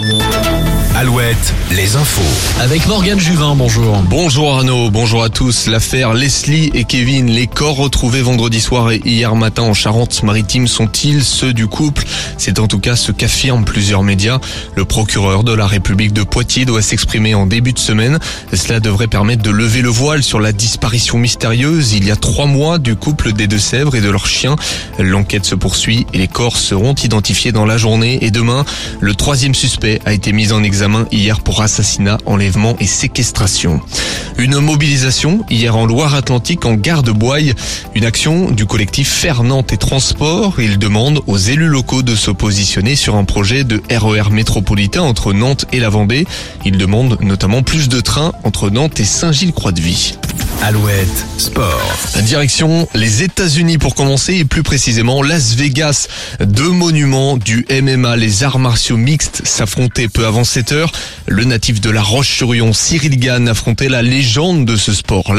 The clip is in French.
Yeah. Alouette, les infos. Avec Morgane Juvin, bonjour. Bonjour Arnaud, bonjour à tous. L'affaire Leslie et Kevin, les corps retrouvés vendredi soir et hier matin en Charente-Maritime sont-ils ceux du couple? C'est en tout cas ce qu'affirment plusieurs médias. Le procureur de la République de Poitiers doit s'exprimer en début de semaine. Cela devrait permettre de lever le voile sur la disparition mystérieuse il y a trois mois du couple des Deux-Sèvres et de leur chien. L'enquête se poursuit et les corps seront identifiés dans la journée et demain, le troisième suspect a été mis en examen hier pour assassinat, enlèvement et séquestration. Une mobilisation hier en Loire-Atlantique en gare de Boye. Une action du collectif Fernand et Transport. Il demande aux élus locaux de se positionner sur un projet de RER e métropolitain entre Nantes et la Vendée. Il demande notamment plus de trains entre Nantes et Saint-Gilles-Croix-de-Vie. Alouette Sport. Direction les États-Unis pour commencer et plus précisément Las Vegas. Deux monuments du MMA, les arts martiaux mixtes s'affrontaient peu avant 7 heures. Le natif de la Roche-sur-Yon, Cyril Gann, affrontait la légende de ce sport,